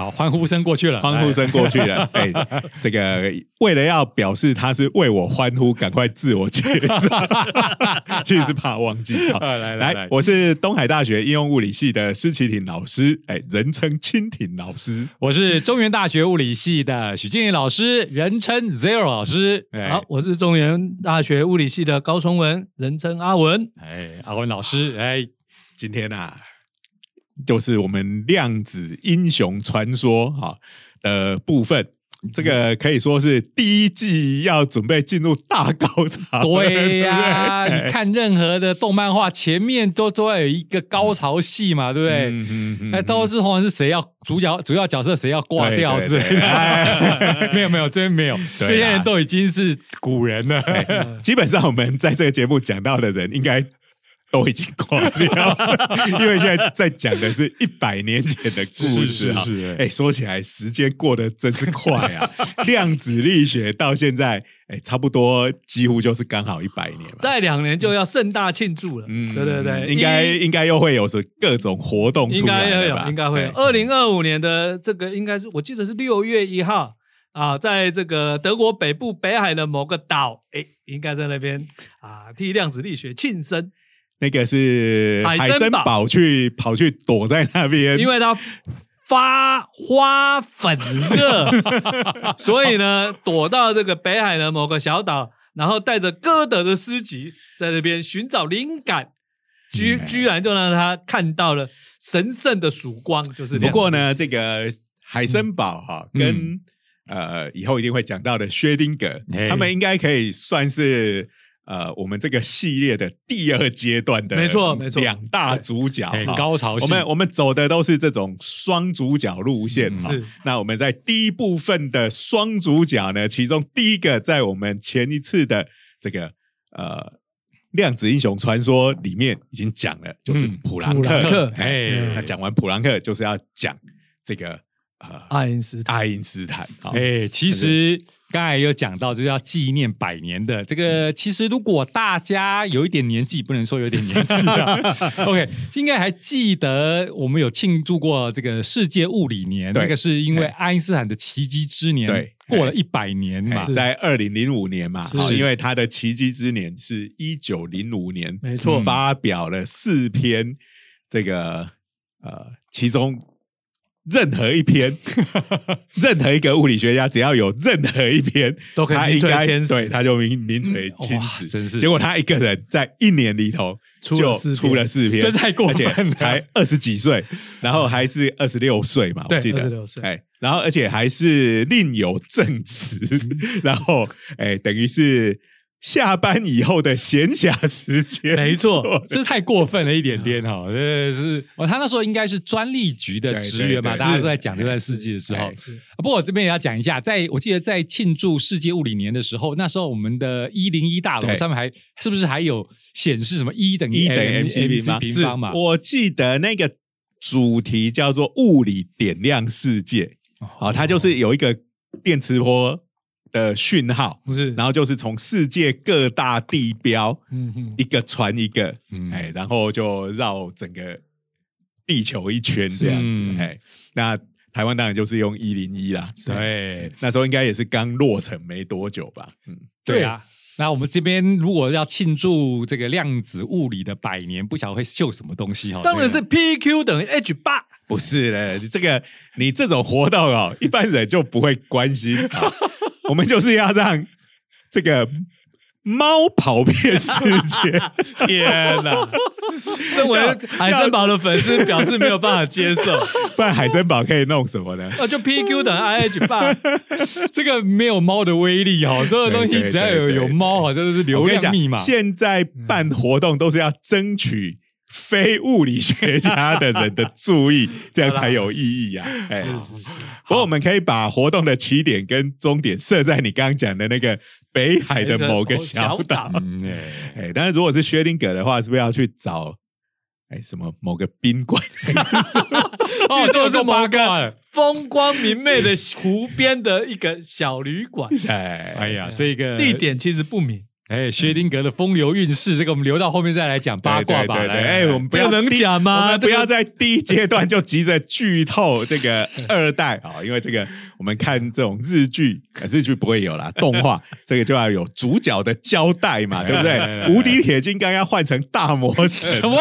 好，欢呼声过去了，欢呼声过去了。哎，这个为了要表示他是为我欢呼，赶快自我介绍，其实是怕忘记。好，来来来，我是东海大学应用物理系的施启廷老师，哎，人称蜻蜓老师。我是中原大学物理系的许静怡老师，人称 Zero 老师。好，我是中原大学物理系的高崇文，人称阿文。哎，阿文老师，哎，今天啊。就是我们量子英雄传说哈的部分，这个可以说是第一季要准备进入大高潮。对呀，你看任何的动漫画，前面都都要有一个高潮戏嘛，对不对？嗯嗯哎，到之后是谁要主角主要角色谁要挂掉之类的？没有没有，这边没有，这些人都已经是古人了。基本上我们在这个节目讲到的人，应该。都已经挂掉，因为现在在讲的是一百年前的故事啊！哎，说起来时间过得真是快啊！量子力学到现在，哎，差不多几乎就是刚好一百年了。再两年就要盛大庆祝了，嗯，对对对，应该应该又会有什各种活动出来有，应该会。二零二五年的这个应该是我记得是六月一号啊，在这个德国北部北海的某个岛，哎，应该在那边啊，替量子力学庆生。那个是海森堡去跑去躲在那边，因为他发花粉热，所以呢躲到这个北海的某个小岛，然后带着歌德的诗集在那边寻找灵感，居居然就让他看到了神圣的曙光。就是不过呢，这个海森堡哈跟呃以后一定会讲到的薛丁格，他们应该可以算是。呃，我们这个系列的第二阶段的，没错没错，两大主角，高潮。我们我们走的都是这种双主角路线是。那我们在第一部分的双主角呢，其中第一个在我们前一次的这个呃量子英雄传说里面已经讲了，就是普朗克。哎，那讲完普朗克，就是要讲这个呃爱因斯坦爱因斯坦。哎，其实。刚才有讲到，就是要纪念百年的这个。其实，如果大家有一点年纪，不能说有点年纪啊。OK，应该还记得我们有庆祝过这个世界物理年，那个是因为爱因斯坦的奇迹之年，对，过了一百年嘛，在二零零五年嘛，是因为他的奇迹之年是一九零五年，没错，发表了四篇这个呃，其中。任何一篇，任何一个物理学家，只要有任何一篇，都可以名垂青史。对，他就名名垂青史。真是，结果他一个人在一年里头就出了四篇，这太过分，才二十几岁，然后还是二十六岁嘛，我记得二十六岁。哎，然后而且还是另有正职，然后哎，等于是。下班以后的闲暇时间，没错，这太过分了一点点哈。这 是哦，他那时候应该是专利局的职员嘛，大家都在讲这段事迹的时候。不过我这边也要讲一下，在我记得在庆祝世界物理年的时候，那时候我们的一零一大楼上面还是不是还有显示什么一等于一等于 m c 平方嘛？我记得那个主题叫做物理点亮世界，哦，它就是有一个电磁波。的讯号不是，然后就是从世界各大地标，嗯哼，一个传一个，哎，然后就绕整个地球一圈这样子，哎，那台湾当然就是用一零一啦，对，那时候应该也是刚落成没多久吧，嗯，对啊，那我们这边如果要庆祝这个量子物理的百年，不晓得会秀什么东西哈？当然是 P Q 等于 H 八，不是嘞，你这个你这种活动哦，一般人就不会关心。我们就是要让这个猫跑遍世界！天哪！身为海森堡的粉丝表示没有办法接受，不然海森堡可以弄什么呢？啊，就 PQ 等于 IH 吧，这个没有猫的威力哦。所有东西只要有有猫，好像都是流量密码。现在办活动都是要争取。非物理学家的人的注意，这样才有意义 呀！哎，不过我们可以把活动的起点跟终点设在你刚刚讲的那个北海的某个小岛。哎，但是如果是薛定谔的话，是不是要去找哎什么某个宾馆，哦，就是某个风光明媚的湖边的一个小旅馆。哎哎呀，这个地点其实不明。哎，薛定格的风流韵事，这个我们留到后面再来讲八卦吧。哎，我们不要能讲吗？我们不要在第一阶段就急着剧透这个 二代啊，因为这个我们看这种日剧，日剧不会有啦，动画这个就要有主角的交代嘛，对不对？无敌铁金刚要换成大魔神，什么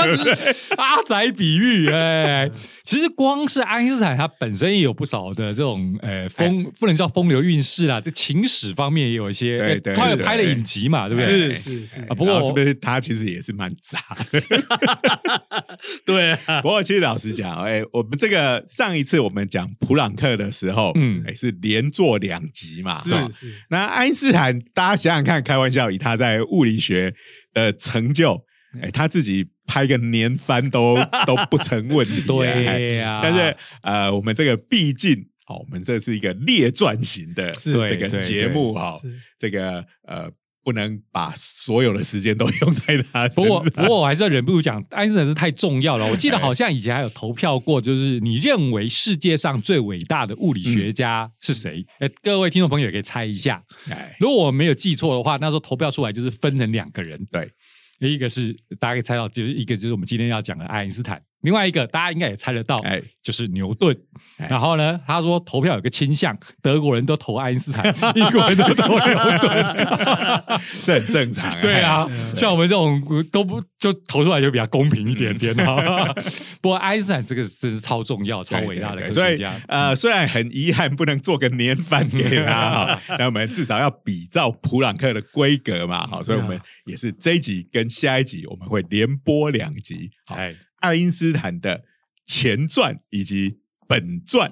阿宅比喻？哎，其实光是爱因斯坦他本身也有不少的这种呃风，不能叫风流韵事啦，这情史方面也有一些，对对，他有拍了影集嘛，对不对？是是是啊，不过是不是他其实也是蛮渣的？对，不过其实老实讲，哎，我们这个上一次我们讲普朗克的时候，嗯，哎，是连做两集嘛，是是。那爱因斯坦，大家想想看，开玩笑，以他在物理学的成就，哎，他自己拍个年番都 都不成问题，对呀。但是呃，我们这个毕竟。哦，我们这是一个列传型的这个节目哈，这个呃，不能把所有的时间都用在他身上。不过，不过我还是要忍不住讲，爱因斯坦是太重要了。我记得好像以前还有投票过，就是你认为世界上最伟大的物理学家是谁？哎，各位听众朋友也可以猜一下。哎，如果我没有记错的话，那时候投票出来就是分成两个人。对，一个是大家可以猜到，就是一个就是我们今天要讲的爱因斯坦。另外一个大家应该也猜得到，哎，就是牛顿。然后呢，他说投票有个倾向，德国人都投爱因斯坦，英国人都投牛顿，这很正常。对啊，像我们这种都不就投出来就比较公平一点点哈。不过爱因斯坦这个真是超重要、超伟大的科学家。呃，虽然很遗憾不能做个年饭给他哈，但我们至少要比照普朗克的规格嘛，好，所以我们也是这一集跟下一集我们会连播两集，哎。爱因斯坦的前传以及本传，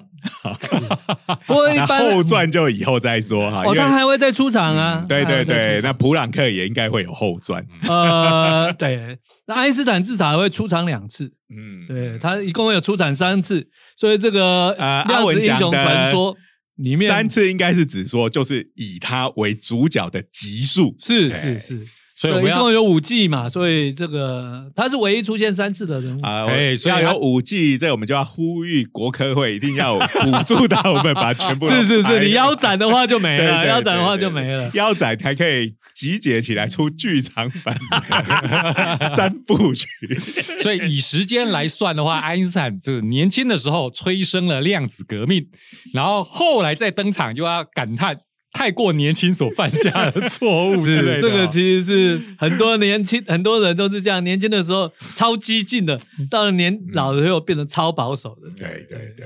那后传就以后再说哈。哦，他还会再出场啊。对对对，那普朗克也应该会有后传。呃，对，那爱因斯坦至少还会出场两次。嗯，对他一共有出场三次，所以这个呃量子英雄传说里面三次应该是指说就是以他为主角的集数。是是是。所以一共有五季嘛，所以这个他是唯一出现三次的人物啊。哎，所以要有五季，这我们就要呼吁国科会一定要 补助到我们，把全部是是是，你腰斩的话就没了，腰斩的话就没了，腰斩还可以集结起来出剧场版 三部曲。所以以时间来算的话，爱因斯坦这年轻的时候催生了量子革命，然后后来再登场就要感叹。太过年轻所犯下的错误，是这个其实是很多年轻很多人都是这样，年轻的时候超激进的，到了年老的时候变成超保守的。对对对。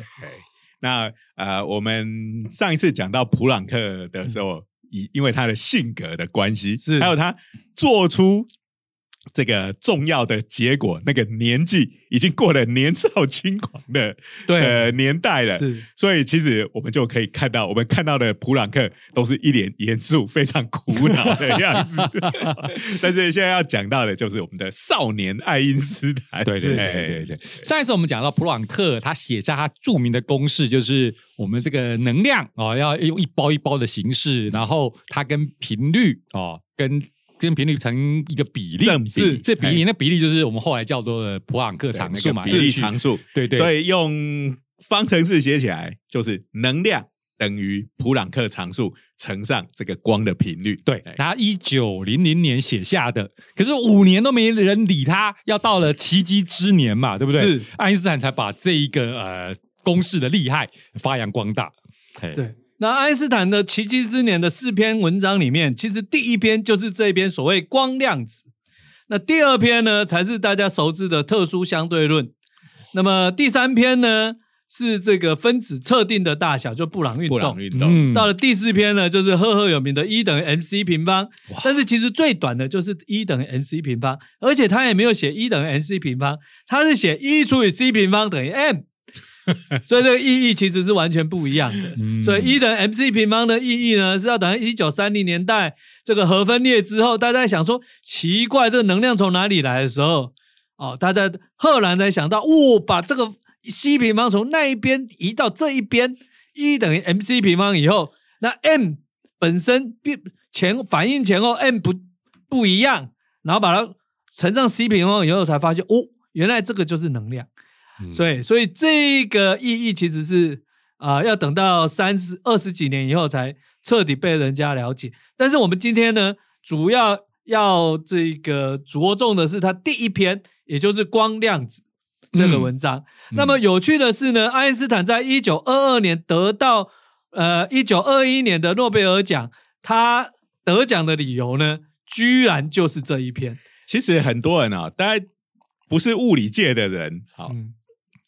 那呃，我们上一次讲到普朗克的时候，以因为他的性格的关系，是还有他做出。这个重要的结果，那个年纪已经过了年少轻狂的对年代了，是，所以其实我们就可以看到，我们看到的普朗克都是一脸严肃、非常苦恼的样子。但是现在要讲到的，就是我们的少年爱因斯坦。对对对对对。上一次我们讲到普朗克，他写下他著名的公式，就是我们这个能量哦，要用一包一包的形式，然后它跟频率哦，跟跟频率成一个比例，是这比例，那比例就是我们后来叫做的普朗克常数嘛，比例常数。对对，所以用方程式写起来就是能量等于普朗克常数乘上这个光的频率。对，他一九零零年写下的，可是五年都没人理他，要到了奇迹之年嘛，对不对？是爱因斯坦才把这一个呃公式的厉害发扬光大。对。那爱因斯坦的奇迹之年的四篇文章里面，其实第一篇就是这一篇所谓光量子，那第二篇呢才是大家熟知的特殊相对论，那么第三篇呢是这个分子测定的大小，就布朗运动。布朗运动。到了第四篇呢，就是赫赫有名的 E 等于 mc 平方。但是其实最短的就是 E 等于 mc 平方，而且他也没有写 E 等于 mc 平方，他是写 E 除以 c 平方等于 m。所以这个意义其实是完全不一样的。所以一等 m c 平方的意义呢，是要等于一九三零年代这个核分裂之后，大家想说奇怪，这个能量从哪里来的时候，哦，大家赫然才想到，哦，把这个 c 平方从那一边移到这一边，一等于 m c 平方以后，那 m 本身变前反应前后 m 不不一样，然后把它乘上 c 平方以后，才发现哦。原来这个就是能量。嗯所以，所以这个意义其实是啊、要等到三十二十几年以后才彻底被人家了解。但是我们今天呢，主要要这个着重的是它第一篇，也就是光量子这个文章。那么有趣的是呢，爱因斯坦在一九二二年得到呃一九二一年的诺贝尔奖，他得奖的理由呢，居然就是这一篇。其实很多人啊，大家不是物理界的人，好，嗯，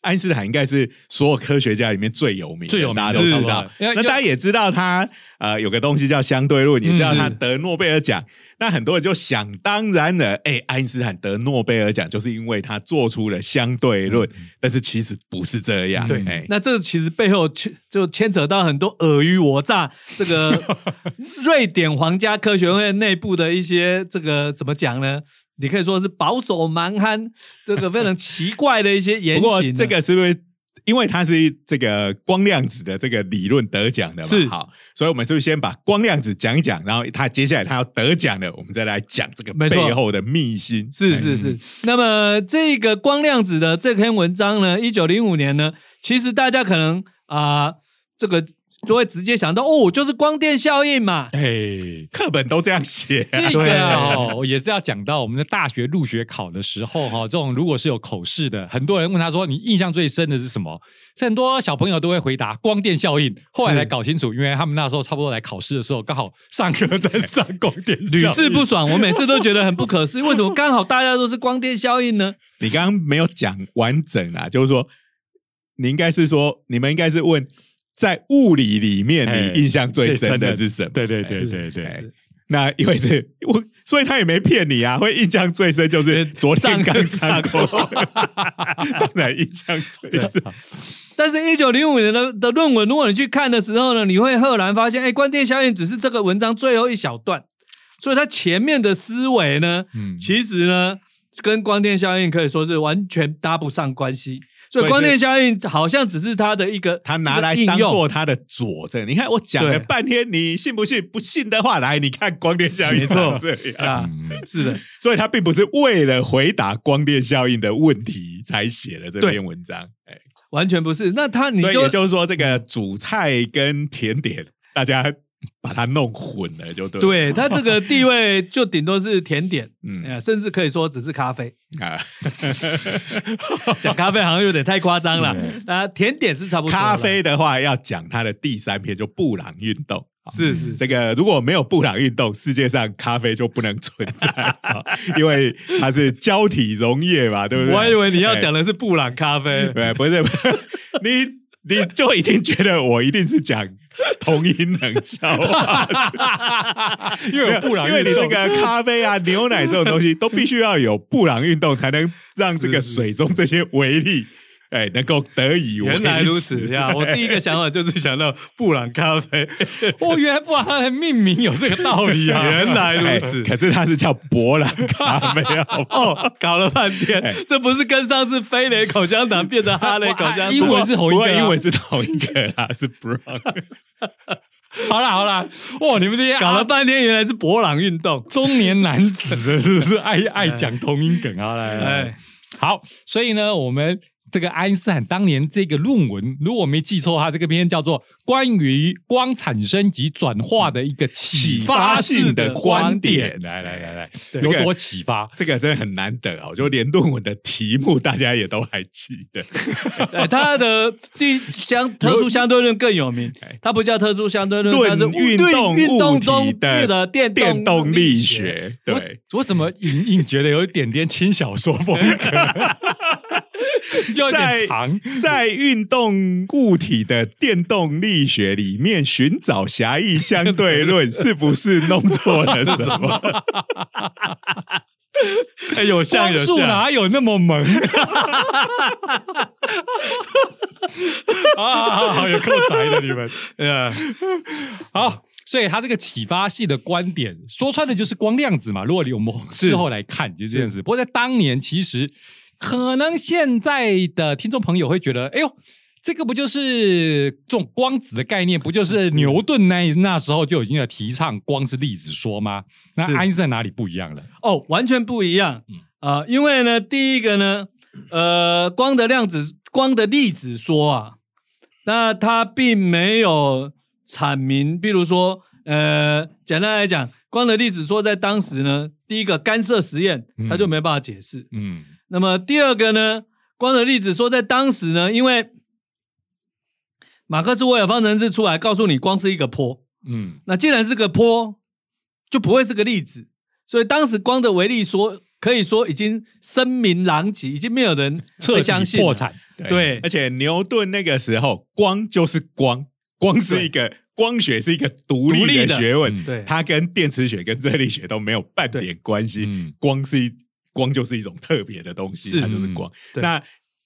爱因斯坦应该是所有科学家里面最有名的，最有名大家都知道。那大家也知道他呃有个东西叫相对论，也知道他得诺贝尔奖。那很多人就想当然了，哎，爱因斯坦得诺贝尔奖就是因为他做出了相对论，但是其实不是这样。对哎，那这其实背后牵就牵扯到很多尔虞我诈，这个瑞典皇家科学院内部的一些这个怎么讲呢？你可以说是保守蛮憨，这个非常奇怪的一些言不过。这个是不是因为它是这个光量子的这个理论得奖的嘛？是好，所以我们是不是先把光量子讲一讲，然后他接下来他要得奖的，我们再来讲这个背后的秘辛。哎是是是。那么这个光量子的这篇文章呢，一九零五年呢，其实大家可能啊、这个都会直接想到哦，就是光电效应嘛。哎，课本都这样写、啊，这个哦，也是要讲到我们的大学入学考的时候哈、这种如果是有口试的，很多人问他说：“你印象最深的是什么？”很多小朋友都会回答光电效应。后来才搞清楚，因为他们那时候差不多来考试的时候，刚好上课在上光电效应，屡试不爽，我每次都觉得很不可思议，为什么刚好大家都是光电效应呢？你刚刚没有讲完整啊，就是说，你应该是说，你们应该是问，在物理里面哎你印象最深的是什么？对对对是对对，哎那因为是我，所以他也没骗你啊，会印象最深就是昨天刚上过，当然印象最深。但是，一九零五年的的论文，如果你去看的时候呢，你会赫然发现，哎，光电效应只是这个文章最后一小段，所以它前面的思维呢，嗯其实呢，跟光电效应可以说是完全搭不上关系。所以所以是光电效应好像只是他的一个他拿来当做他的佐证。你看我讲了半天，你信不信？不信的话，来你看光电效应 没错这样。啊，嗯 是的，所以他并不是为了回答光电效应的问题才写了这篇文章。哎，完全不是。那他你就也就是说，这个主菜跟甜点，大家 把它弄混了，就对了。对它这个地位就顶多是甜点，嗯呃，甚至可以说只是咖啡。啊，讲咖啡好像有点太夸张了 对，啊，甜点是差不多。咖啡的话要讲它的第三篇，就布朗运动。是是这个如果没有布朗运动，世界上咖啡就不能存在，啊因为它是胶体溶液嘛，对不对？我还以为你要哎讲的是布朗咖啡。对，不是，不是你你就一定觉得我一定是讲 同音冷笑话，因为有布朗因为你这个咖啡啊、牛奶这种东西都必须要有布朗运动，才能让这个水中这些微粒，哎，能够得以原来如此呀！我第一个想法就是想到布朗咖啡，哦，原来布朗它的命名有这个道理啊！原来哎如此。可是它是叫博朗咖啡，好不好？哦，搞了半天哎，这不是跟上次飞雷口香糖变成哈雷口香糖？英文是同一个啊不过英文是同一个啦，是 brown。好啦好啦，哇，你们这些搞了啊半天，原来是博朗运动。中年男子是不是爱爱讲同音梗啊？来来好，所以呢，我们这个爱因斯坦当年这个论文，如果我没记错，他这个篇叫做《关于光产生及转化的一个启发性的观点》。来来来来，有多启发？这个真的很难得哦，就连论文的题目大家也都还记得。哎，它的第相 特殊相对论更有名，它不叫特殊相对论，它是论运动运动物中体的的电电动力学。学，对，我我怎么隐 隐觉得有一点点轻小说风格，就有在点长。在运动物体的电动力学里面寻找狭义相对论，是不是弄错了什么？哎，有像有像，哪有那么萌？啊，好好有够宅的你们。呃，好，所以他这个启发性的观点，说穿的就是光量子嘛。如果你我们事后来看，就是这样子。不过在当年，其实可能现在的听众朋友会觉得，哎呦。这个不就是这种光子的概念？不就是牛顿那那时候就已经有提倡光是粒子说吗？那是爱因斯坦哪里不一样了？哦，完全不一样。嗯啊、因为呢，第一个呢，呃，光的量子、光的粒子说啊，那它并没有阐明，比如说，呃，简单来讲，光的粒子说在当时呢，第一个干涉实验，它就没办法解释。嗯，那么第二个呢，光的例子说在当时呢，因为马克思韦尔方程式出来告诉你，光是一个坡。嗯，那既然是个坡，就不会是个粒子，所以当时光的微粒说可以说已经声名狼藉，已经没有人彻相信破产。对，而且牛顿那个时候，光就是光，光是一个光学是一个独立的学问，对，它跟电磁学跟热力学都没有半点关系。光是一光就是一种特别的东西，它就是光。那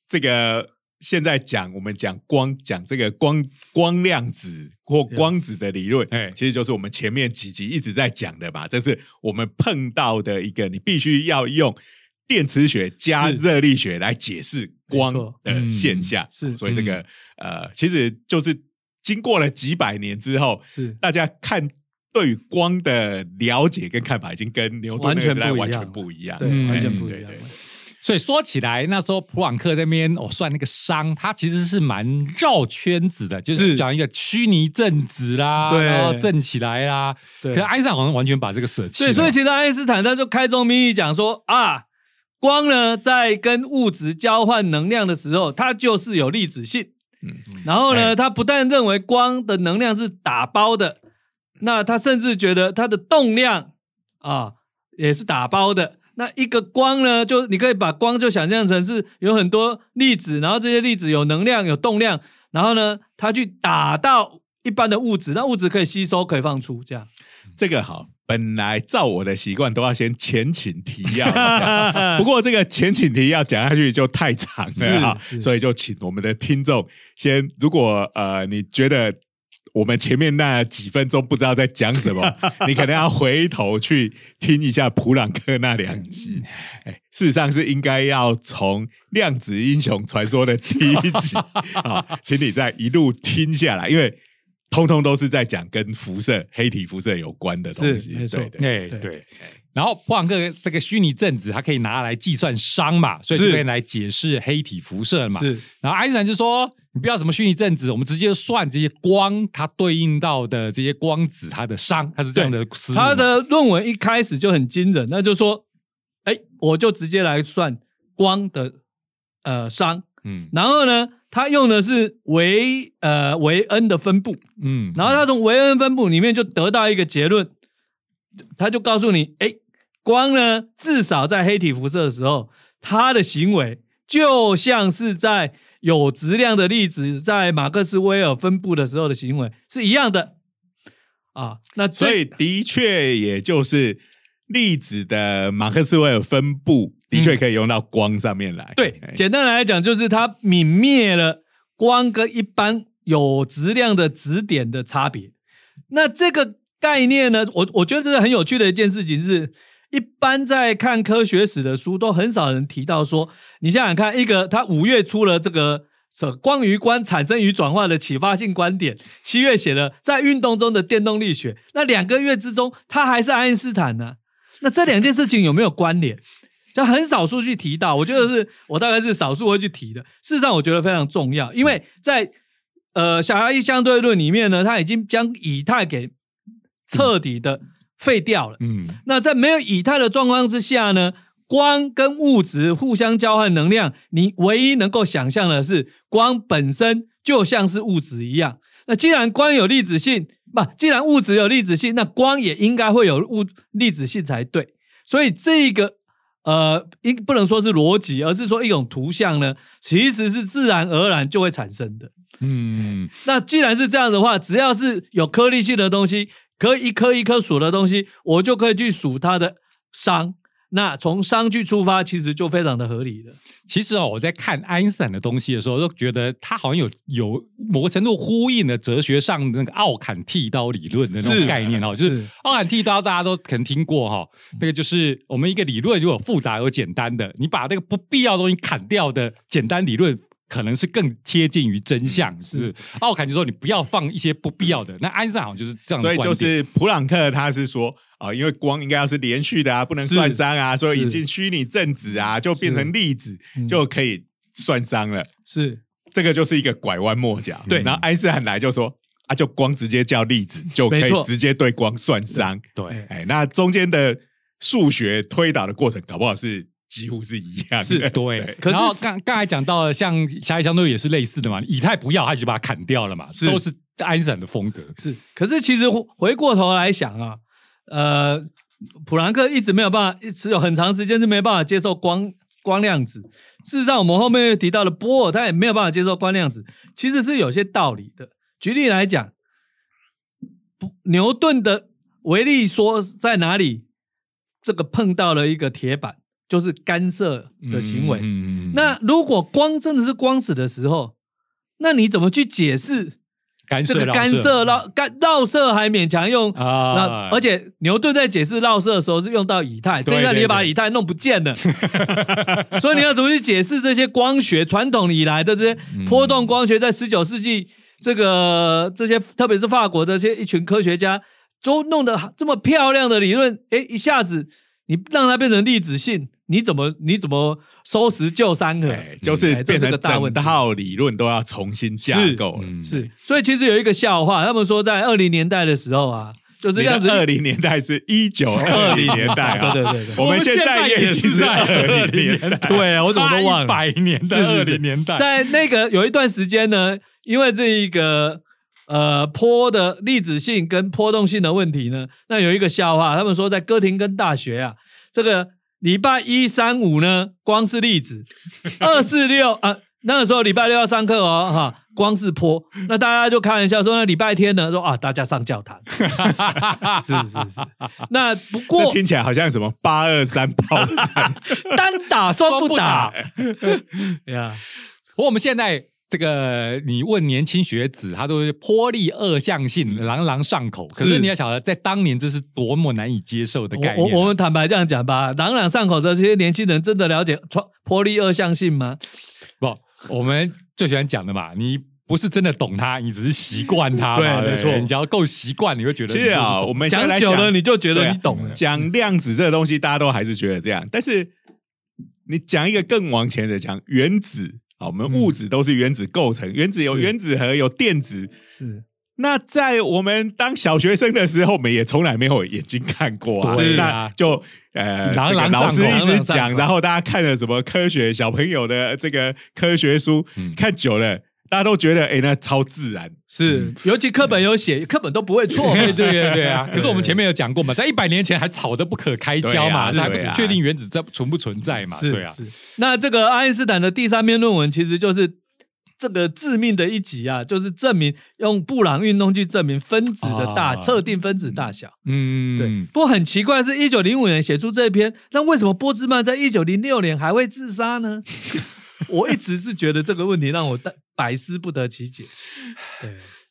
这个。现在讲我们讲光讲这个光光量子或光子的理论，哎，其实就是我们前面几集一直在讲的吧。这是我们碰到的一个，你必须要用电磁学加热力学来解释光的现象。是，所以这个呃，其实就是经过了几百年之后，是大家看对于光的了解跟看法，已经跟牛顿那个时代完全不一样，对，完全不一样。所以说起来，那时候普朗克这边我算那个熵，它其实是蛮绕圈子的，就是讲一个虚拟正子啦，然后正起来啦。对，可是爱因斯坦好像完全把这个舍弃。对，所以其实爱因斯坦他就开宗明义讲说啊，光呢在跟物质交换能量的时候，它就是有粒子性。嗯，然后呢，他不但认为光的能量是打包的，那他甚至觉得它的动量啊也是打包的。那一个光呢，就你可以把光就想象成是有很多粒子，然后这些粒子有能量、有动量，然后呢，它去打到一般的物质，那物质可以吸收、可以放出，这样。这个好，本来照我的习惯都要先前情提要，不过这个前情提要讲下去就太长了哈，所以就请我们的听众先，如果呃你觉得。我们前面那几分钟不知道在讲什么，你可能要回头去听一下普朗克那两集。哎，事实上是应该要从《量子英雄传说》的第一集 啊，请你再一路听下来，因为通通都是在讲跟辐射、黑体辐射有关的东西。没错，对对。然后普朗克这个虚拟正子，它可以拿来计算熵嘛，所以就可以来解释黑体辐射嘛。是。然后爱因斯坦就说。你不要什么虚拟正子，我们直接算这些光，它对应到的这些光子，它的熵，它是这样的。他的论文一开始就很惊人，那就说，哎，我就直接来算光的呃熵，嗯，然后呢，他用的是维呃维恩的分布，嗯，然后他从维恩分布里面就得到一个结论，他就告诉你，哎，光呢，至少在黑体辐射的时候，它的行为就像是在。有质量的粒子在马克斯韦尔分布的时候的行为是一样的啊，那所以的确也就是粒子的马克斯韦尔分布的确可以用到光上面来。对，简单来讲就是它泯灭了光跟一般有质量的质点的差别。那这个概念呢，我我觉得这是很有趣的一件事情是。一般在看科学史的书，都很少人提到说，你想想看，一个他五月出了这个《光与观产生与转化的启发性观点》，七月写了在运动中的电动力学，那两个月之中，他还是爱因斯坦呢？那这两件事情有没有关联？就很少数去提到，我觉得是我大概是少数会去提的。事实上，我觉得非常重要，因为在呃小孩一相对论里面呢，他已经将以太给彻底的。废掉了。嗯，那在没有以太的状况之下呢？光跟物质互相交换能量，你唯一能够想象的是，光本身就像是物质一样。那既然光有粒子性，不，既然物质有粒子性，那光也应该会有物粒子性才对。所以这个呃，应不能说是逻辑，而是说一种图像呢，其实是自然而然就会产生的。嗯，那既然是这样的话，只要是有颗粒性的东西。可以一颗一颗数的东西，我就可以去数它的熵。那从熵去出发，其实就非常的合理了。其实哦，我在看爱因斯坦的东西的时候，都觉得他好像有有某个程度呼应了哲学上的那个奥坎剃刀理论的那种概念哦。就是奥坎剃刀，大家都可能听过哈。那个就是我们一个理论，如果复杂有简单的，你把那个不必要的东西砍掉的简单理论。可能是更贴近于真相。是奥坎就说你不要放一些不必要的。那安塞好像就是这样，所以就是普朗克他是说啊，因为光应该要是连续的啊，不能算熵啊，所以引进虚拟正子啊，就变成粒子就可以算熵了。是这个就是一个拐弯抹角。对，然后爱因斯坦来就说啊，就光直接叫粒子 就可以直接对光算熵。对，哎，那中间的数学推导的过程，搞不好是。几乎是一样，是 对。可是刚刚才讲到，像狭义相对论也是类似的嘛。以太不要，他就把它砍掉了嘛，都是爱因斯坦的风格。是，可是其实回过头来想啊，呃，普朗克一直没有办法，一直有很长时间是没办法接受光光量子。事实上，我们后面又提到了波尔，他也没有办法接受光量子，其实是有些道理的。举例来讲，牛顿的维力说在哪里？这个碰到了一个铁板。就是干涉的行为。那如果光真的是光子的时候，那你怎么去解释干涉、干涉、绕干绕射还勉强用啊？那而且牛顿在解释绕射的时候是用到以太，这下你把以太弄不见了。所以你要怎么去解释这些光学传统以来的这些波动光学，在十九世纪这个这些特别是法国的这些一群科学家都弄得这么漂亮的理论，哎，一下子你让它变成粒子性。你怎么你怎么收拾旧山河？就是变成整套理论都要重新架构了。是，所以其实有一个笑话，他们说在二零年代的时候啊，就是这样子。二零年代是一九二零年代啊，对对对，我们现在也是在二零年代。对啊，我怎么都忘了。百年的二零年代，在那个有一段时间呢，因为这一个呃波的粒子性跟波动性的问题呢，那有一个笑话，他们说在哥廷根大学啊，这个。礼拜一、三、五呢，光是粒子；二、四、六啊，那个时候礼拜六要上课哦，哈，光是坡。那大家就开玩笑说，那礼拜天呢，说啊，大家上教堂。是是是。那不过听起来好像什么八二三炮 单打双不打。呀，不过我们现在。这个你问年轻学子，他都是颇利二象性，朗朗上口。可是你要晓得，在当年这是多么难以接受的概念。我我们坦白这样讲吧，朗朗上口的这些年轻人，真的了解颇利二象性吗？不，我们最喜欢讲的嘛，你不是真的懂它，你只是习惯它。对，没错。你只要够习惯，你会觉得。其实啊，我们讲久了，你就觉得你懂了。讲量子这个东西，大家都还是觉得这样。但是你讲一个更往前的，讲原子。好，我们物质都是原子构成，原子有原子核，有电子。是。那在我们当小学生的时候，我们也从来没有眼睛看过啊。那就呃，老师一直讲，然后大家看了什么科学小朋友的这个科学书，看久了。大家都觉得，哎，那超自然，是，尤其课本有写，课本都不会错，对对对对啊。可是我们前面有讲过嘛，在一百年前还吵得不可开交嘛，还不确定原子在存不存在嘛，对啊。那这个爱因斯坦的第三篇论文，其实就是这个致命的一集啊，就是证明用布朗运动去证明分子的大，测定分子大小。嗯，对。不过很奇怪，是一九零五年写出这一篇，那为什么波兹曼在一九零六年还会自杀呢？我一直是觉得这个问题让我百思不得其解。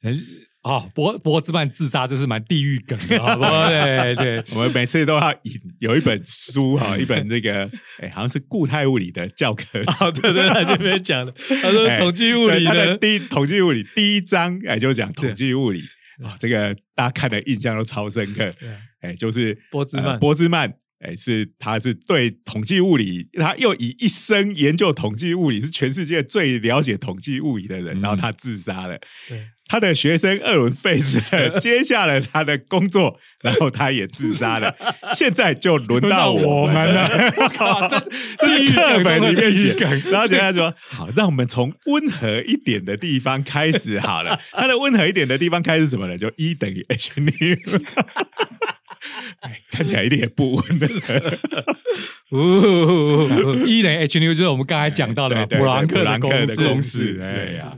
对，哦，博博兹曼自杀，这是蛮地狱梗的，好不好？对对，我们每次都要引有一本书哈，一本那个，哎，好像是固态物理的教科书。对对，他这边讲的，他说统计物理的第统计物理第一章，哎，就讲统计物理啊，这个大家看的印象都超深刻。哎，就是波兹曼，波兹曼。哎，是他是对统计物理，他又以一生研究统计物理，是全世界最了解统计物理的人，然后他自杀了。他的学生厄伦费斯特接下了他的工作，然后他也自杀了。现在就轮到我们了。我靠，这这是课本里面写。然后接下来说，好，让我们从温和一点的地方开始好了。他的温和一点的地方开始什么呢？就一等于 h 零。哎，看起来一点也不稳的。一等于 h 六就是我们刚才讲到的布朗克的公式。哎呀，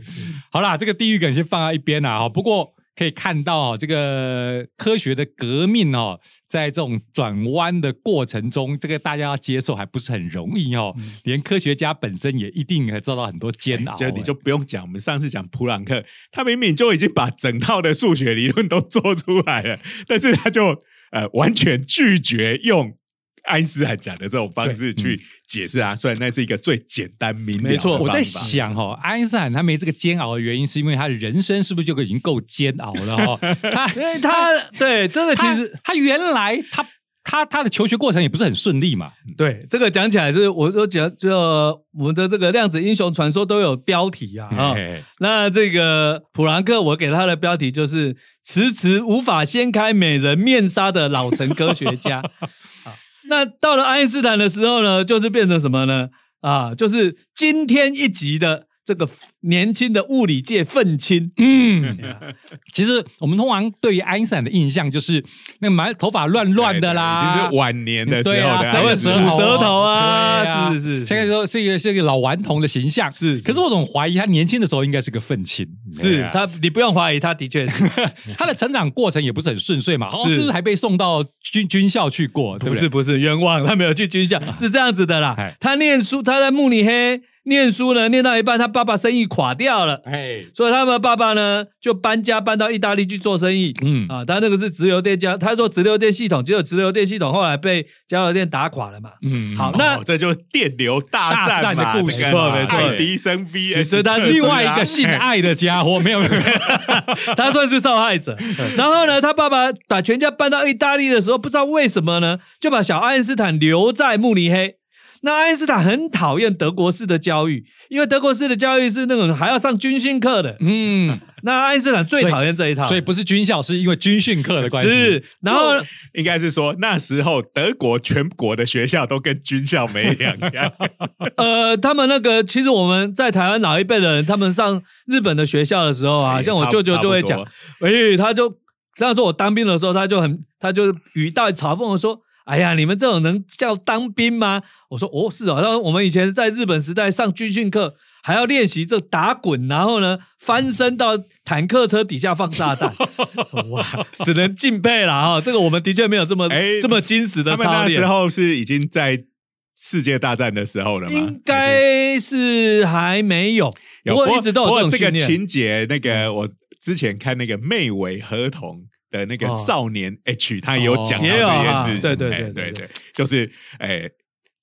好啦，这个地狱梗先放在一边啦。哈，不过可以看到这个科学的革命哦，在这种转弯的过程中，这个大家要接受还不是很容易哦。连科学家本身也一定会遭到很多煎熬。就你就不用讲，我们上次讲普朗克，他明明就已经把整套的数学理论都做出来了，但是他就。呃，完全拒绝用爱因斯坦讲的这种方式去解释啊，虽然那是一个最简单明了。没错，我在想哦，爱因斯坦他没这个煎熬的原因，是因为他的人生是不是就已经够煎熬了哈？他因为他对这个其实他原来他。他他的求学过程也不是很顺利嘛？对，这个讲起来是，我说讲就我们的这个量子英雄传说都有标题啊啊。那这个普朗克，我给他的标题就是迟迟无法掀开美人面纱的老成科学家。那到了爱因斯坦的时候呢，就是变成什么呢？啊，就是惊天一集的。这个年轻的物理界愤青，嗯，其实我们通常对于爱因斯坦的印象就是那个满头发乱乱的啦，已经是晚年的时候的三个舌头舌头啊，是是，现在说是一个是一个老顽童的形象，是。可是我总怀疑他年轻的时候应该是个愤青，是他，你不用怀疑，他的确是。他的成长过程也不是很顺遂嘛，是不是还被送到军 军校去过？不是不是冤枉，他没有去军校，是这样子的啦。他念书，他在慕尼黑。念书呢，念到一半，他爸爸生意垮掉了，哎，所以他们爸爸呢就搬家搬到意大利去做生意，嗯。啊，他那个是直流电家，他做直流电系统，结果直流电系统后来被交流电打垮了嘛，嗯，好，那这就是电流大战的故事，没错没错，爱迪生 V，其实他是另外一个姓爱的家伙，没有没有，他算是受害者。然后呢，他爸爸把全家搬到意大利的时候，不知道为什么呢，就把小爱因斯坦留在慕尼黑。那爱因斯坦很讨厌德国式的教育，因为德国式的教育是那种还要上军训课的。嗯，那爱因斯坦最讨厌这一套，所以不是军校，是因为军训课的关系。是，然后应该是说那时候德国全国的学校都跟军校没两样。呃，他们那个其实我们在台湾老一辈的人，他们上日本的学校的时候啊，像我舅舅就会讲，哎，他就那时候我当兵的时候，他就很他就语带嘲讽的说。哎呀，你们这种能叫当兵吗？我说哦，是哦。然后我们以前在日本时代上军训课，还要练习这打滚，然后呢翻身到坦克车底下放炸弹。哇，只能敬佩了哈。这个我们的确没有这么这么矜持的操练。那时候是已经在世界大战的时候了吗？应该是还没有，不过一直都有这个情节。那个我之前看那个妹尾合同。的那个少年 H，他也有讲到这件事情，对对对对对，就是哎，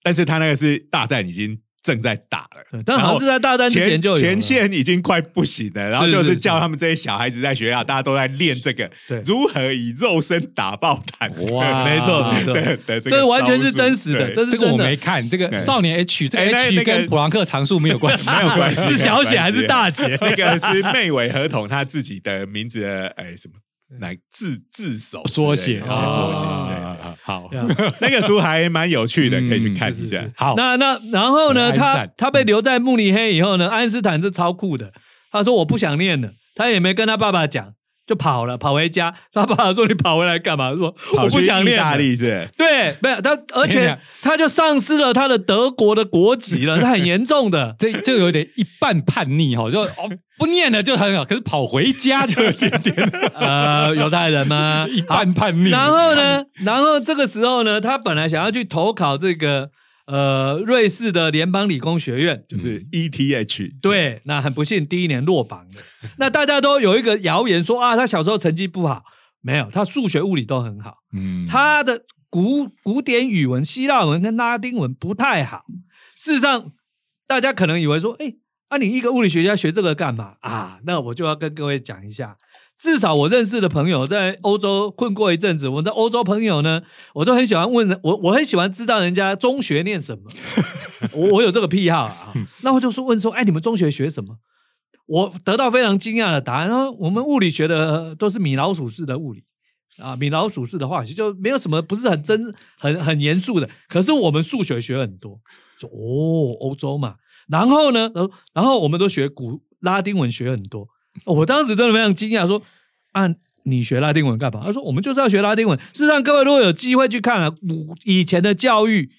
但是他那个是大战已经。正在打了，但好像是在大战之前就前线已经快不行了，然后就是叫他们这些小孩子在学校，大家都在练这个，如何以肉身打爆坦克。哇，没错没错，对，这完全是真实的，这是这个我没看。这个少年 H，这 H 跟普朗克常数没有关 系，没有关系，是小写还是大写？那个是妹尾合同他自己的名字，哎什么？来自自首缩写啊，缩写对，好，那个书还蛮有趣的，可以去看一下。好，那那然后呢，他他被留在慕尼黑以后呢，爱因斯坦是超酷的，他说我不想念了，他也没跟他爸爸讲。就跑了，跑回家。他爸爸说：“你跑回来干嘛？”说：“我不想练。”大利是？对，没有他，而且他就丧失了他的德国的国籍了，是很严重的。这这有点一半叛逆哈，就哦不念了就很好，可是跑回家就有点点 呃犹太人吗？一半叛逆。然后呢，然后这个时候呢，他本来想要去投考这个。呃，瑞士的联邦理工学院就是 ETH，对，那很不幸第一年落榜的。那大家都有一个谣言说啊，他小时候成绩不好，没有，他数学、物理都很好。嗯，他的古古典语文、希腊文跟拉丁文不太好。事实上，大家可能以为说，哎，啊，你一个物理学家学这个干嘛啊？那我就要跟各位讲一下。至少我认识的朋友在欧洲混过一阵子，我的欧洲朋友呢，我都很喜欢问我，我很喜欢知道人家中学念什么，我我有这个癖好啊。那我就说问说，哎，你们中学学什么？我得到非常惊讶的答案，说我们物理学的都是米老鼠式的物理啊，米老鼠式的化学就没有什么不是很真很很严肃的。可是我们数学学很多，说哦，欧洲嘛，然后呢，然后我们都学古拉丁文学很多。我当时真的非常惊讶，说：“啊，你学拉丁文干嘛？”他说：“我们就是要学拉丁文。”事实上，各位如果有机会去看了以前的教育，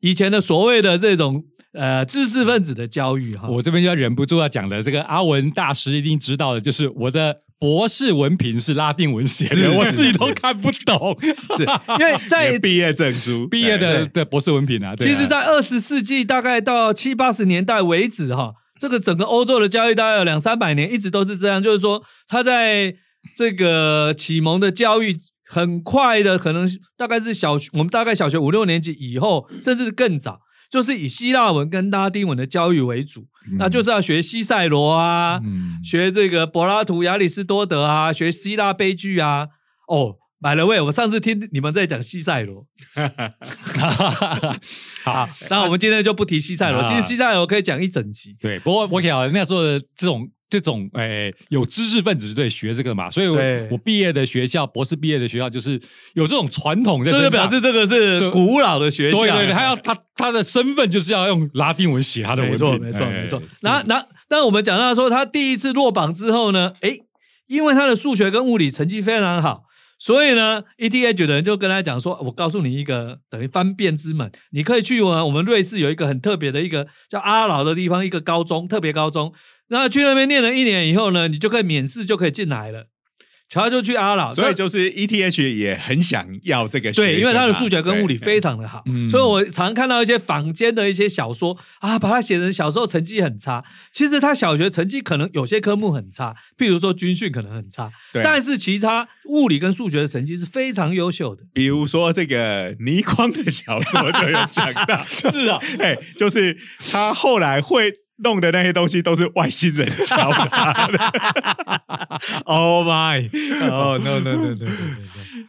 以前的所谓的这种呃知识分子的教育，哈，我这边就要忍不住要讲的，这个阿文大师一定知道的，就是我的博士文凭是拉丁文写的，我自己都看不懂，是因为在毕业证书毕业的的博士文凭啊。其实，在二十世纪大概到七八十年代为止，哈。这个整个欧洲的教育大概有两三百年，一直都是这样。就是说，他在这个启蒙的教育很快的，可能大概是小学，我们大概小学五六年级以后，甚至更早，就是以希腊文跟拉丁文的教育为主，那就是要学西塞罗啊，学这个柏拉图、亚里士多德啊，学希腊悲剧啊。哦，买了位，我上次听你们在讲西塞罗，好，那我们今天就不提西塞罗，其实西塞罗可以讲一整集。对，不过我讲那时候的这种。这种诶，有知识分子对学这个嘛，所以我我毕业的学校，博士毕业的学校，就是有这种传统在，就是表示这个是古老的学校。对对对，他要他他的身份就是要用拉丁文写他的文错没错没错。那那那我们讲到说，他第一次落榜之后呢，诶，因为他的数学跟物理成绩非常好，所以呢，ETH 的人就跟他讲说，我告诉你一个等于方便之门，你可以去我们瑞士有一个很特别的一个叫阿劳的地方，一个高中，特别高中。那去那边念了一年以后呢，你就可以免试就可以进来了。乔就去阿老，所以就是 ETH 也很想要这个，对，因为他的数学跟物理非常的好，所以我常看到一些坊间的一些小说啊，把他写成小时候成绩很差，其实他小学成绩可能有些科目很差，譬如说军训可能很差，但是其他物理跟数学的成绩是非常优秀的。比如说这个倪匡的小说就有讲到，是啊，哎，就是他后来会。弄的那些东西都是外星人教他的。Oh my！哦，no no no no no！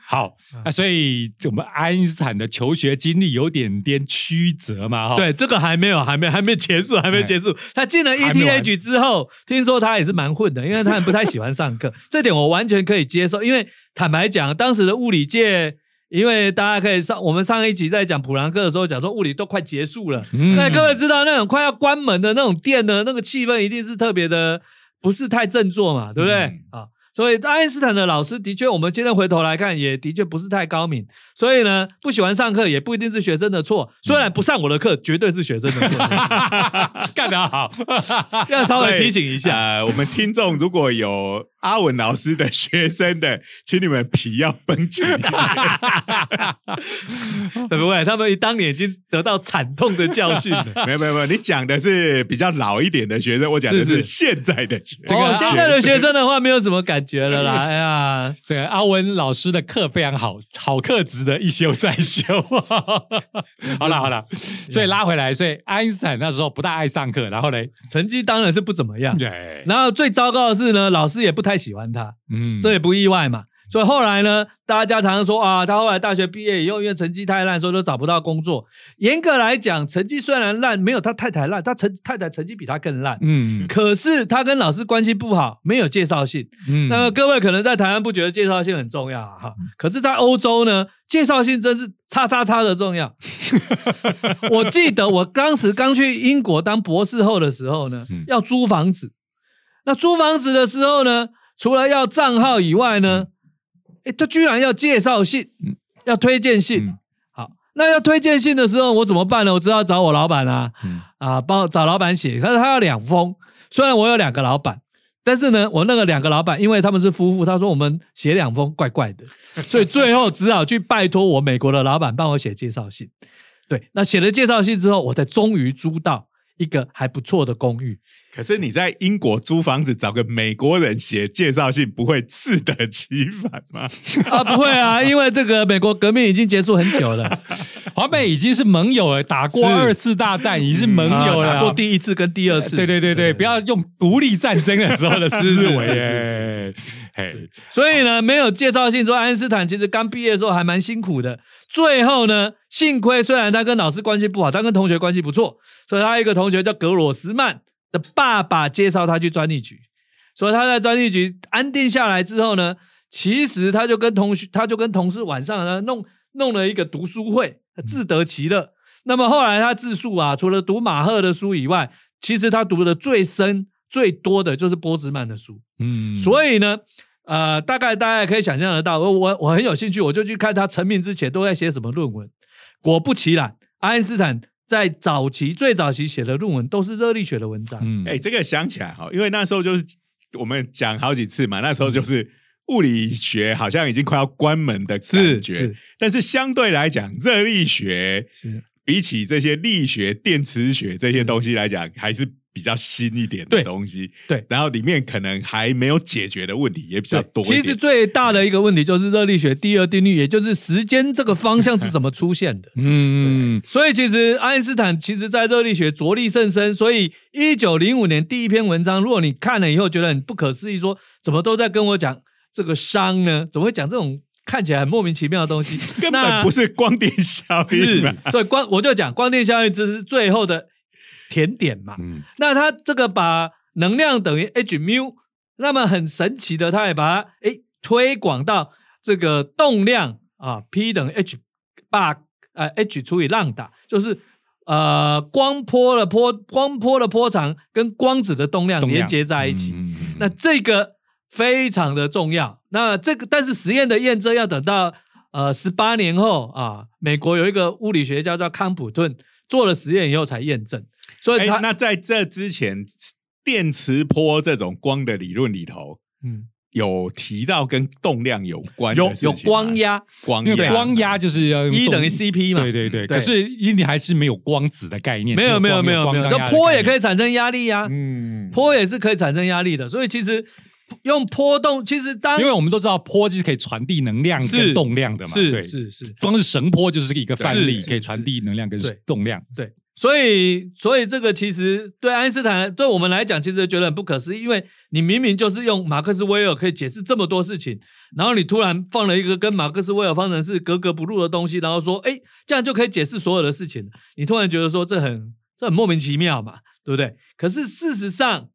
好，那所以我们爱因斯坦的求学经历有点点曲折嘛？哈，对，这个还没有，还没，还没结束，还没结束。他进了 ETH 之后，听说他也是蛮混的，因为他不太喜欢上课，这点我完全可以接受。因为坦白讲，当时的物理界。因为大家可以上我们上一集在讲普朗克的时候，讲说物理都快结束了。那各位知道那种快要关门的那种店呢那个气氛，一定是特别的不是太振作嘛，对不对？啊。所以爱因斯坦的老师的确，我们今天回头来看，也的确不是太高明。所以呢，不喜欢上课也不一定是学生的错。虽然不上我的课，绝对是学生的错。干得好，要稍微提醒一下。呃，我们听众如果有阿文老师的学生的，请你们皮要绷紧。会 不会？他们当年已经得到惨痛的教训了。没有没有没有，你讲的是比较老一点的学生，我讲的是现在的。这个现在的学生的话，没有什么感。觉得啦，哎呀，对，阿文老师的课非常好，好课值得一修再修。好了好了，所以拉回来，所以爱因斯坦那时候不大爱上课，然后嘞，成绩当然是不怎么样。对，然后最糟糕的是呢，老师也不太喜欢他，嗯，这也不意外嘛。所以后来呢，大家常常说啊，他后来大学毕业以后，因为成绩太烂，所以都找不到工作。严格来讲，成绩虽然烂，没有他太太烂，他成太太成绩比他更烂。嗯，可是他跟老师关系不好，没有介绍信。嗯，那么各位可能在台湾不觉得介绍信很重要哈，可是，在欧洲呢，介绍信真是叉叉叉的重要。我记得我当时刚去英国当博士后的时候呢，要租房子。那租房子的时候呢，除了要账号以外呢，哎，他居然要介绍信，要推荐信。好，那要推荐信的时候，我怎么办呢？我只好找我老板啊，啊，帮找老板写。他说他要两封，虽然我有两个老板，但是呢，我那个两个老板，因为他们是夫妇，他说我们写两封怪怪的，所以最后只好去拜托我美国的老板帮我写介绍信。对，那写了介绍信之后，我才终于租到一个还不错的公寓。可是你在英国租房子，找个美国人写介绍信，不会适得其反吗？啊，不会啊，因为这个美国革命已经结束很久了，华美已经是盟友了，打过二次大战，已经是盟友了，打过第一次跟第二次。对对对对，不要用独立战争的时候的思维。所以呢，没有介绍信说爱因斯坦其实刚毕业的时候还蛮辛苦的。最后呢，幸亏虽然他跟老师关系不好，他跟同学关系不错，所以他一个同学叫格罗斯曼。的爸爸介绍他去专利局，所以他在专利局安定下来之后呢，其实他就跟同学，他就跟同事晚上呢弄弄了一个读书会，自得其乐。那么后来他自述啊，除了读马赫的书以外，其实他读的最深、最多的就是波兹曼的书。嗯，所以呢，呃，大概大家可以想象得到，我我我很有兴趣，我就去看他成名之前都在写什么论文。果不其然，爱因斯坦。在早期最早期写的论文都是热力学的文章。嗯，哎，这个想起来哈，因为那时候就是我们讲好几次嘛，那时候就是物理学好像已经快要关门的感觉。但是相对来讲，热力学是比起这些力学、电磁学这些东西来讲，还是。比较新一点的东西，对，然后里面可能还没有解决的问题也比较多。其实最大的一个问题就是热力学第二定律，也就是时间这个方向是怎么出现的。嗯，所以其实爱因斯坦其实在热力学着力甚深。所以一九零五年第一篇文章，如果你看了以后觉得很不可思议，说怎么都在跟我讲这个熵呢？怎么会讲这种看起来很莫名其妙的东西？根本不是光电效应。是，所以光我就讲光电效应，这是最后的。甜点嘛，那他这个把能量等于 h mu，那么很神奇的，他也把它哎推广到这个动量啊，P 等于 h 把呃 h 除以浪打，就是呃光波的波光波的波长跟光子的动量连接在一起，那这个非常的重要。那这个但是实验的验证要等到呃十八年后啊，美国有一个物理学家叫康普顿做了实验以后才验证。所以，那在这之前，电磁波这种光的理论里头，嗯，有提到跟动量有关，有有光压，光压，光压就是要一等于 CP 嘛，对对对。可是你还是没有光子的概念，没有没有没有没有，那波也可以产生压力呀，嗯，波也是可以产生压力的。所以其实用波动，其实当因为我们都知道波就是可以传递能量跟动量的嘛，是是是，光是神波就是一个范例，可以传递能量跟动量，对。所以，所以这个其实对爱因斯坦，对我们来讲，其实觉得很不可思议，因为你明明就是用马克思韦尔可以解释这么多事情，然后你突然放了一个跟马克思韦尔方程式格格不入的东西，然后说，哎，这样就可以解释所有的事情，你突然觉得说这很这很莫名其妙嘛，对不对？可是事实上，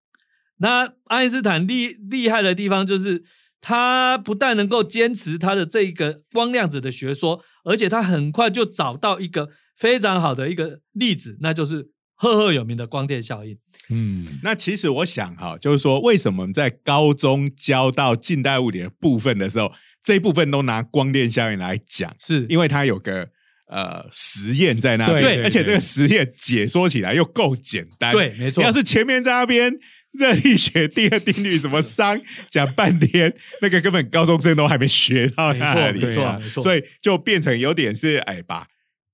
那爱因斯坦厉厉害的地方就是他不但能够坚持他的这一个光量子的学说，而且他很快就找到一个。非常好的一个例子，那就是赫赫有名的光电效应。嗯，那其实我想哈，就是说，为什么在高中教到近代物理的部分的时候，这一部分都拿光电效应来讲？是因为它有个呃实验在那边，而且这个实验解说起来又够简单。对，没错。要是前面在那边热力学第二定律什么 熵讲半天，那个根本高中生都还没学到那里，没错，没错。所以就变成有点是哎吧。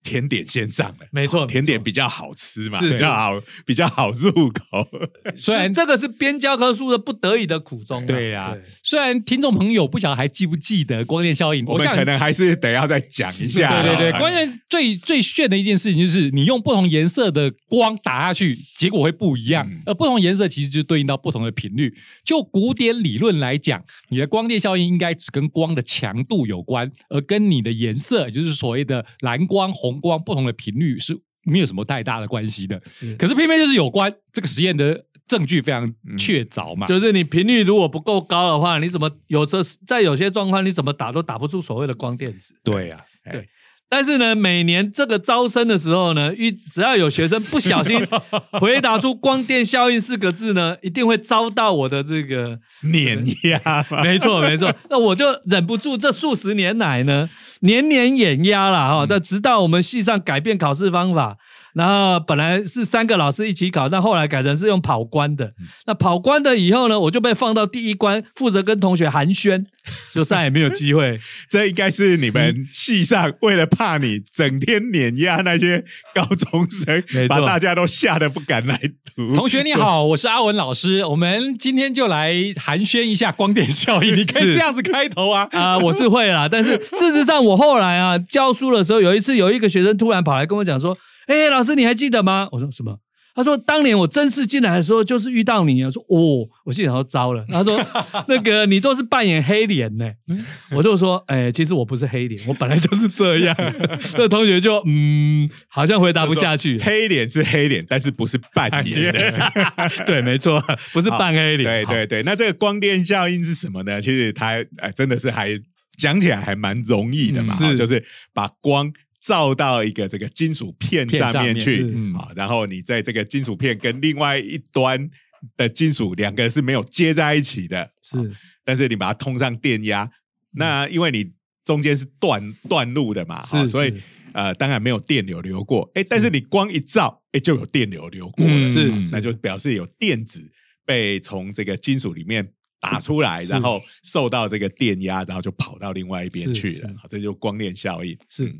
甜点先上了，没错，甜点比较好吃嘛，比较好，比较好入口。虽然这个是编教科书的不得已的苦衷，对呀。虽然听众朋友不晓得还记不记得光电效应，我们可能还是得要再讲一下。对对对，关键最最炫的一件事情就是，你用不同颜色的光打下去，结果会不一样。而不同颜色其实就对应到不同的频率。就古典理论来讲，你的光电效应应该只跟光的强度有关，而跟你的颜色，也就是所谓的蓝光、红。光不同的频率是没有什么太大的关系的，可是偏偏就是有关。这个实验的证据非常确凿嘛，就是你频率如果不够高的话，你怎么有这在有些状况你怎么打都打不出所谓的光电子。对呀，对。但是呢，每年这个招生的时候呢，一只要有学生不小心 回答出“光电效应”四个字呢，一定会遭到我的这个碾压。没错，没错。那我就忍不住，这数十年来呢，年年碾压了哈。那直到我们系上改变考试方法。然后本来是三个老师一起考，但后来改成是用跑关的。那跑关的以后呢，我就被放到第一关，负责跟同学寒暄，就再也没有机会。这应该是你们系上为了怕你整天碾压那些高中生，把大家都吓得不敢来读。同学你好，我是阿文老师，我们今天就来寒暄一下光电效应。你可以这样子开头啊 啊，我是会啦。但是事实上，我后来啊教书的时候，有一次有一个学生突然跑来跟我讲说。哎，老师，你还记得吗？我说什么？他说当年我正式进来的时候就是遇到你。我说哦，我心里说糟了。他说 那个你都是扮演黑脸呢。我就说哎，其实我不是黑脸，我本来就是这样。那同学就嗯，好像回答不下去。黑脸是黑脸，但是不是扮演的。对，没错，不是扮黑脸。对对对，那这个光电效应是什么呢？其实它哎，真的是还讲起来还蛮容易的嘛，就是把光。照到一个这个金属片上面去啊，然后你在这个金属片跟另外一端的金属两个是没有接在一起的，是，但是你把它通上电压，那因为你中间是断断路的嘛，是，所以呃，当然没有电流流过，哎，但是你光一照，哎，就有电流流过，是，那就表示有电子被从这个金属里面打出来，然后受到这个电压，然后就跑到另外一边去了，这就光链效应，是。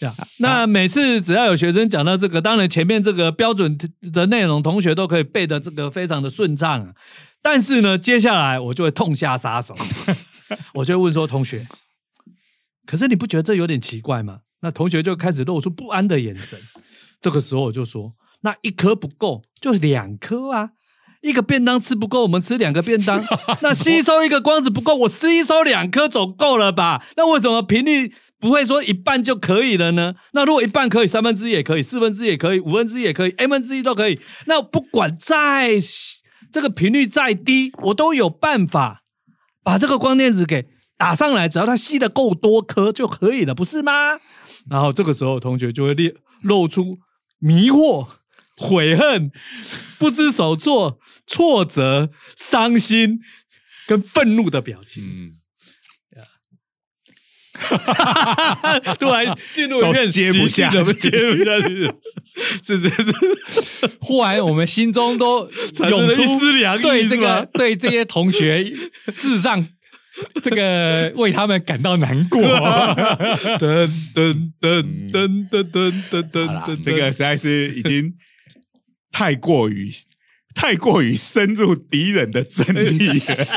呀，那每次只要有学生讲到这个，当然前面这个标准的内容，同学都可以背的这个非常的顺畅。啊但是呢，接下来我就会痛下杀手，我就会问说：“同学，可是你不觉得这有点奇怪吗？”那同学就开始露出不安的眼神。这个时候我就说：“那一颗不够，就两颗啊。”一个便当吃不够，我们吃两个便当。那吸收一个光子不够，我吸收两颗总够了吧？那为什么频率不会说一半就可以了呢？那如果一半可以，三分之一也可以，四分之一也可以，五分之一也可以，n 分之一都可以。那不管再这个频率再低，我都有办法把这个光电子给打上来，只要它吸的够多颗就可以了，不是吗？然后这个时候，同学就会露露出迷惑。悔恨、不知所措、挫折、伤心跟愤怒的表情。嗯，突然进入一片接不下去，接不下去，是是是。忽然我们心中都涌出一丝凉意，对这个对这些同学智障 这个为他们感到难过。噔噔噔噔噔噔噔噔，这个实在是已经。太过于太过于深入敌人的阵地，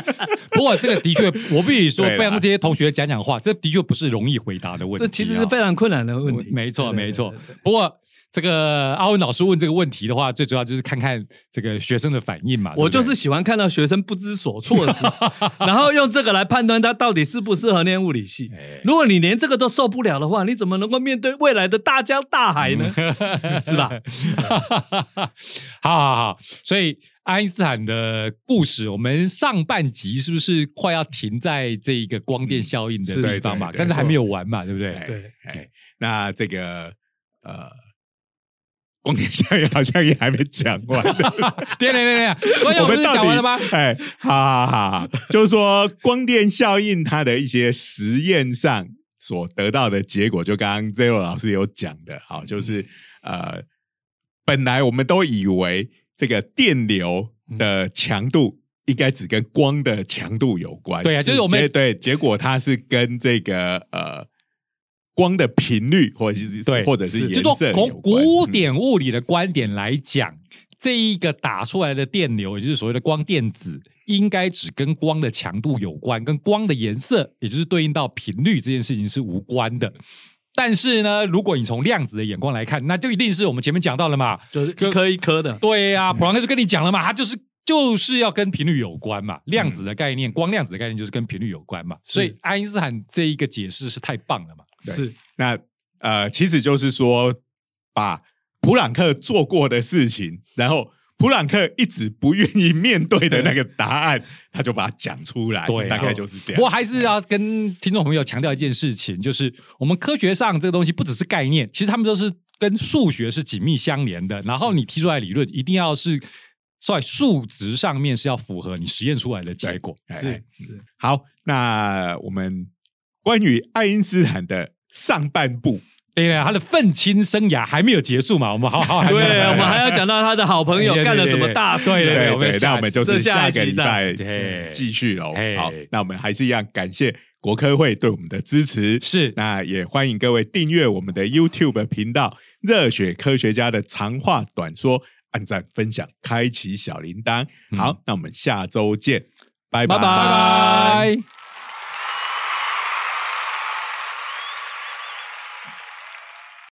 不过这个的确，我必须说，被让这些同学讲讲话，这的确不是容易回答的问题。这其实是非常困难的问题。没错，没错。不过。这个阿文老师问这个问题的话，最主要就是看看这个学生的反应嘛。我就是喜欢看到学生不知所措的时候，然后用这个来判断他到底适不适合念物理系。如果你连这个都受不了的话，你怎么能够面对未来的大江大海呢？是吧？好好好，所以爱因斯坦的故事，我们上半集是不是快要停在这一个光电效应的地方嘛？但是还没有完嘛，对不对？对，哎，那这个呃。光电效应好像也还没讲完，对对对对，我们讲完了吗？哎，好好好，就是说光电效应它的一些实验上所得到的结果，就刚刚 Zero 老师有讲的，好，就是呃，本来我们都以为这个电流的强度应该只跟光的强度有关，对啊，就是我们对，结果它是跟这个呃。光的频率，或者是对，或者是颜色，从古典物理的观点来讲，这一个打出来的电流，也就是所谓的光电子，应该只跟光的强度有关，跟光的颜色，也就是对应到频率这件事情是无关的。但是呢，如果你从量子的眼光来看，那就一定是我们前面讲到了嘛，就是一颗一颗的。对呀，普朗克就跟你讲了嘛，它就是就是要跟频率有关嘛。量子的概念，光量子的概念就是跟频率有关嘛。所以爱因斯坦这一个解释是太棒了嘛。是，那呃，其实就是说，把普朗克做过的事情，然后普朗克一直不愿意面对的那个答案，他就把它讲出来。对，大概就是这样。我还是要跟听众朋友强调一件事情，就是我们科学上这个东西不只是概念，其实他们都是跟数学是紧密相连的。然后你提出来理论，一定要是在数值上面是要符合你实验出来的结果。是是。好，那我们。关于爱因斯坦的上半部，对呀，他的愤青生涯还没有结束嘛？我们好好，对，我们还要讲到他的好朋友干了什么大事。对对对，那我们就是下个礼拜继续喽。好，那我们还是一样感谢国科会对我们的支持。是，那也欢迎各位订阅我们的 YouTube 频道《热血科学家的长话短说》，按赞、分享、开启小铃铛。好，那我们下周见，拜拜拜拜。